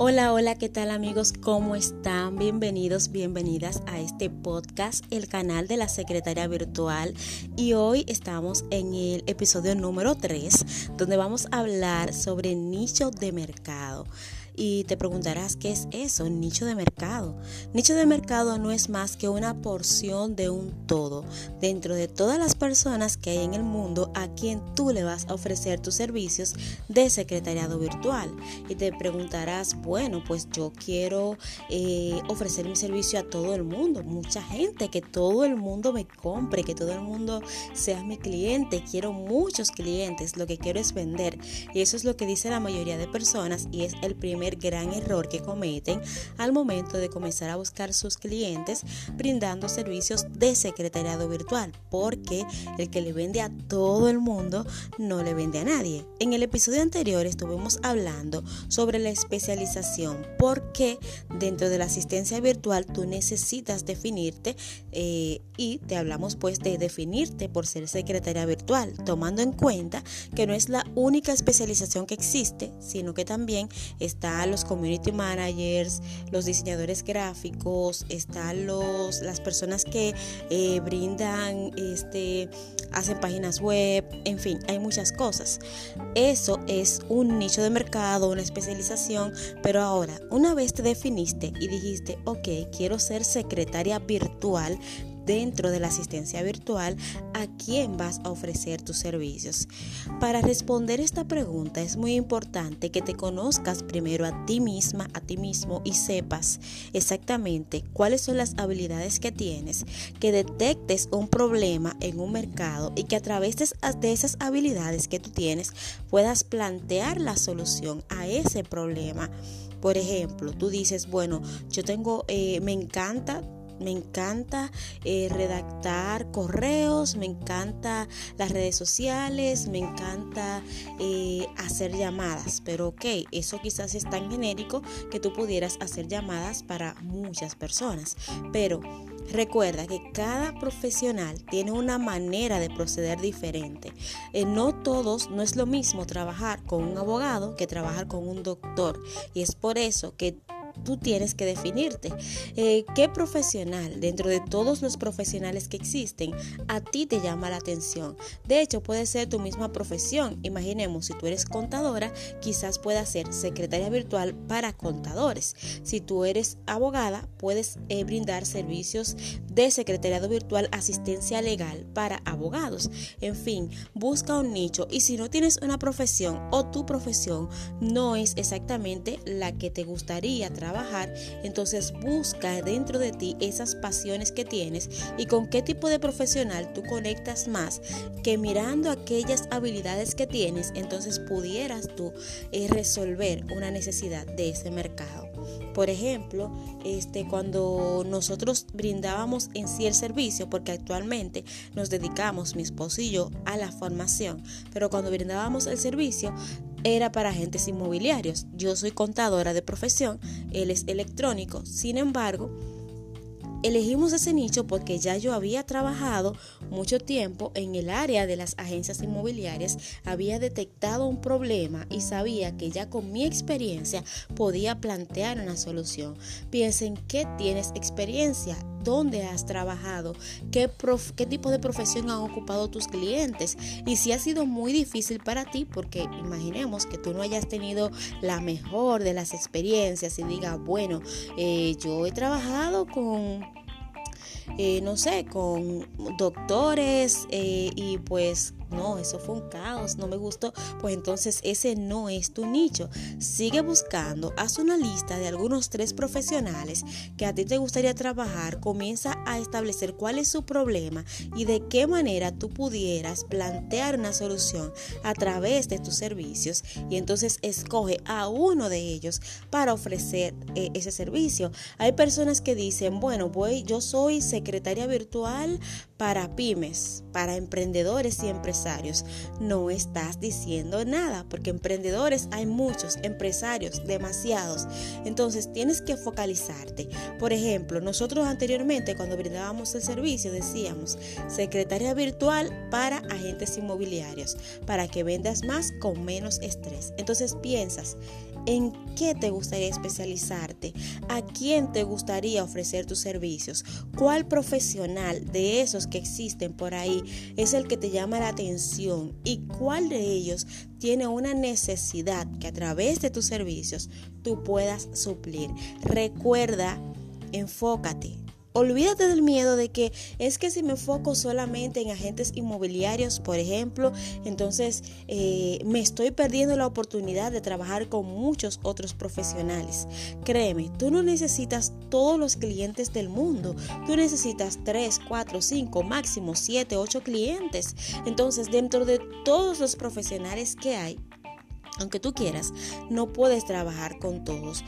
Hola, hola, ¿qué tal amigos? ¿Cómo están? Bienvenidos, bienvenidas a este podcast, el canal de la secretaria virtual. Y hoy estamos en el episodio número 3, donde vamos a hablar sobre nicho de mercado. Y te preguntarás, ¿qué es eso? Nicho de mercado. Nicho de mercado no es más que una porción de un todo dentro de todas las personas que hay en el mundo a quien tú le vas a ofrecer tus servicios de secretariado virtual. Y te preguntarás, bueno, pues yo quiero eh, ofrecer mi servicio a todo el mundo, mucha gente, que todo el mundo me compre, que todo el mundo sea mi cliente. Quiero muchos clientes, lo que quiero es vender. Y eso es lo que dice la mayoría de personas y es el primer gran error que cometen al momento de comenzar a buscar sus clientes brindando servicios de secretariado virtual, porque el que le vende a todo el mundo no le vende a nadie. En el episodio anterior estuvimos hablando sobre la especialización, porque dentro de la asistencia virtual tú necesitas definirte eh, y te hablamos pues de definirte por ser secretaria virtual, tomando en cuenta que no es la única especialización que existe, sino que también está los community managers, los diseñadores gráficos, están los, las personas que eh, brindan, este, hacen páginas web, en fin, hay muchas cosas. Eso es un nicho de mercado, una especialización, pero ahora, una vez te definiste y dijiste, ok, quiero ser secretaria virtual, dentro de la asistencia virtual a quién vas a ofrecer tus servicios. Para responder esta pregunta es muy importante que te conozcas primero a ti misma, a ti mismo y sepas exactamente cuáles son las habilidades que tienes, que detectes un problema en un mercado y que a través de esas habilidades que tú tienes puedas plantear la solución a ese problema. Por ejemplo, tú dices, bueno, yo tengo, eh, me encanta me encanta eh, redactar correos, me encanta las redes sociales, me encanta eh, hacer llamadas. Pero ok, eso quizás es tan genérico que tú pudieras hacer llamadas para muchas personas. Pero Recuerda que cada profesional tiene una manera de proceder diferente. Eh, no todos, no es lo mismo trabajar con un abogado que trabajar con un doctor. Y es por eso que tú tienes que definirte. Eh, ¿Qué profesional dentro de todos los profesionales que existen a ti te llama la atención? De hecho, puede ser tu misma profesión. Imaginemos, si tú eres contadora, quizás pueda ser secretaria virtual para contadores. Si tú eres abogada, puedes eh, brindar servicios de secretariado virtual, asistencia legal para abogados. En fin, busca un nicho y si no tienes una profesión o tu profesión no es exactamente la que te gustaría trabajar, entonces busca dentro de ti esas pasiones que tienes y con qué tipo de profesional tú conectas más que mirando aquellas habilidades que tienes, entonces pudieras tú eh, resolver una necesidad de ese mercado. Por ejemplo, este, cuando nosotros brindábamos en sí el servicio, porque actualmente nos dedicamos, mi esposo y yo, a la formación, pero cuando brindábamos el servicio, era para agentes inmobiliarios. Yo soy contadora de profesión, él es electrónico. Sin embargo, Elegimos ese nicho porque ya yo había trabajado mucho tiempo en el área de las agencias inmobiliarias, había detectado un problema y sabía que ya con mi experiencia podía plantear una solución. Piensen qué tienes experiencia, dónde has trabajado, qué, tipo de profesión han ocupado tus clientes. Y si ha sido muy difícil para ti porque imaginemos que tú no hayas tenido la mejor de las experiencias y diga, bueno, eh, yo he trabajado con eh, no sé, con doctores eh, y pues no, eso fue un caos, no me gustó, pues entonces ese no es tu nicho. Sigue buscando, haz una lista de algunos tres profesionales que a ti te gustaría trabajar, comienza a establecer cuál es su problema y de qué manera tú pudieras plantear una solución a través de tus servicios y entonces escoge a uno de ellos para ofrecer eh, ese servicio. Hay personas que dicen, bueno, voy, yo soy secretaria virtual para pymes, para emprendedores y empresarios, no estás diciendo nada, porque emprendedores hay muchos, empresarios demasiados. Entonces tienes que focalizarte. Por ejemplo, nosotros anteriormente cuando brindábamos el servicio decíamos secretaria virtual para agentes inmobiliarios, para que vendas más con menos estrés. Entonces piensas, ¿En qué te gustaría especializarte? ¿A quién te gustaría ofrecer tus servicios? ¿Cuál profesional de esos que existen por ahí es el que te llama la atención? ¿Y cuál de ellos tiene una necesidad que a través de tus servicios tú puedas suplir? Recuerda, enfócate. Olvídate del miedo de que es que si me enfoco solamente en agentes inmobiliarios, por ejemplo, entonces eh, me estoy perdiendo la oportunidad de trabajar con muchos otros profesionales. Créeme, tú no necesitas todos los clientes del mundo. Tú necesitas 3, 4, 5, máximo 7, 8 clientes. Entonces, dentro de todos los profesionales que hay, aunque tú quieras, no puedes trabajar con todos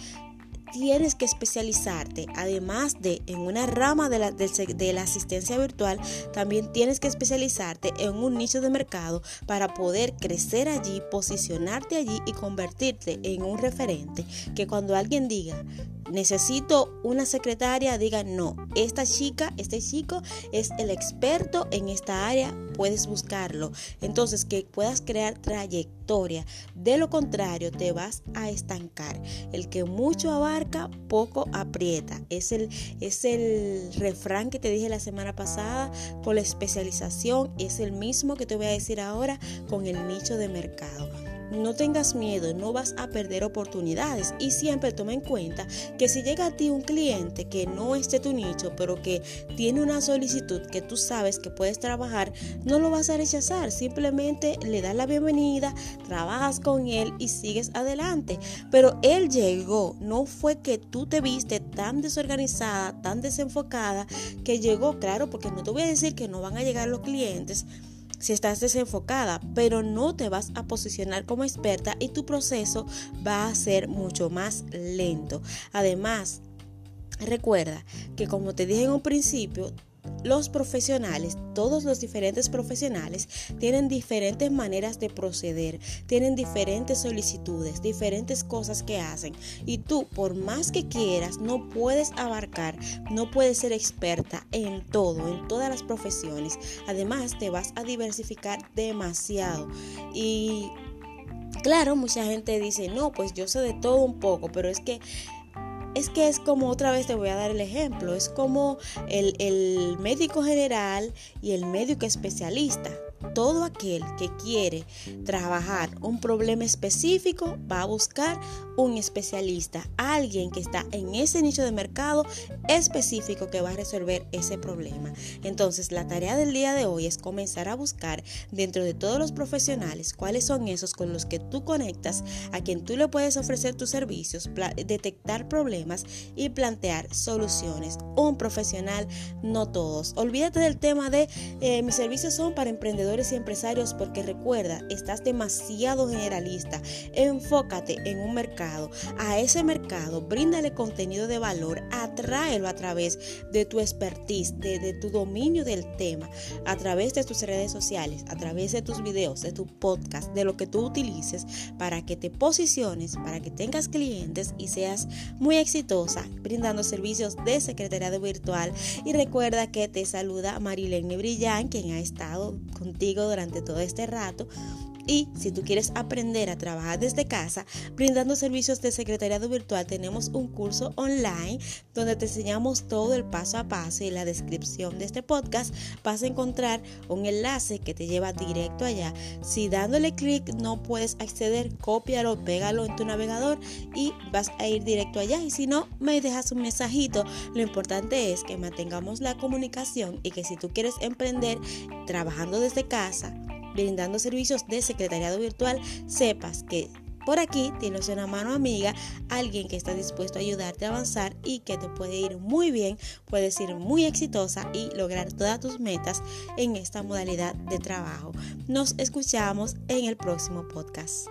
tienes que especializarte, además de en una rama de la, de la, asistencia virtual, también tienes que especializarte en un nicho de mercado para poder crecer allí, posicionarte allí y convertirte en un referente que cuando alguien diga, necesito una secretaria, diga no, esta chica, este chico es el experto en esta área, puedes buscarlo. Entonces, que puedas crear trayectoria. De lo contrario, te vas a estancar. El que mucho abarca, poco aprieta. Es el, es el refrán que te dije la semana pasada con la especialización. Es el mismo que te voy a decir ahora con el nicho de mercado. No tengas miedo, no vas a perder oportunidades y siempre toma en cuenta que si llega a ti un cliente que no es de tu nicho, pero que tiene una solicitud que tú sabes que puedes trabajar, no lo vas a rechazar, simplemente le das la bienvenida, trabajas con él y sigues adelante. Pero él llegó, no fue que tú te viste tan desorganizada, tan desenfocada, que llegó, claro, porque no te voy a decir que no van a llegar los clientes si estás desenfocada, pero no te vas a posicionar como experta y tu proceso va a ser mucho más lento. Además, recuerda que como te dije en un principio, los profesionales, todos los diferentes profesionales, tienen diferentes maneras de proceder, tienen diferentes solicitudes, diferentes cosas que hacen. Y tú, por más que quieras, no puedes abarcar, no puedes ser experta en todo, en todas las profesiones. Además, te vas a diversificar demasiado. Y claro, mucha gente dice, no, pues yo sé de todo un poco, pero es que es que es como otra vez te voy a dar el ejemplo, es como el, el médico general y el médico especialista todo aquel que quiere trabajar un problema específico va a buscar un especialista, alguien que está en ese nicho de mercado específico que va a resolver ese problema. Entonces, la tarea del día de hoy es comenzar a buscar dentro de todos los profesionales cuáles son esos con los que tú conectas, a quien tú le puedes ofrecer tus servicios, detectar problemas y plantear soluciones. Un profesional, no todos. Olvídate del tema de eh, mis servicios son para emprendedores y empresarios porque recuerda, estás demasiado generalista. Enfócate en un mercado. A ese mercado, bríndale contenido de valor, atráelo a través de tu expertise, de, tu dominio del tema, a través de tus redes sociales, a través de tus videos, de tu podcast, de lo que tú utilices para que te posiciones, para que tengas clientes y seas muy exitosa brindando servicios de secretariado virtual. Y recuerda que te saluda Marilene Brillán, quien ha estado contigo durante todo este rato. Y si tú quieres aprender a trabajar desde casa, brindando servicios de secretariado virtual, tenemos un curso online donde te enseñamos todo el paso a paso y la descripción de este podcast vas a encontrar un enlace que te lleva directo allá. Si dándole clic no puedes acceder, cópialo, pégalo en tu navegador y vas a ir directo allá. Y si no, me dejas un mensajito. Lo importante es que mantengamos la comunicación y que si tú quieres emprender trabajando desde casa, brindando servicios de secretariado virtual, sepas que por aquí tienes una mano amiga, alguien que está dispuesto a ayudarte a avanzar y que te puede ir muy bien, puedes ir muy exitosa y lograr todas tus metas en esta modalidad de trabajo. Nos escuchamos en el próximo podcast.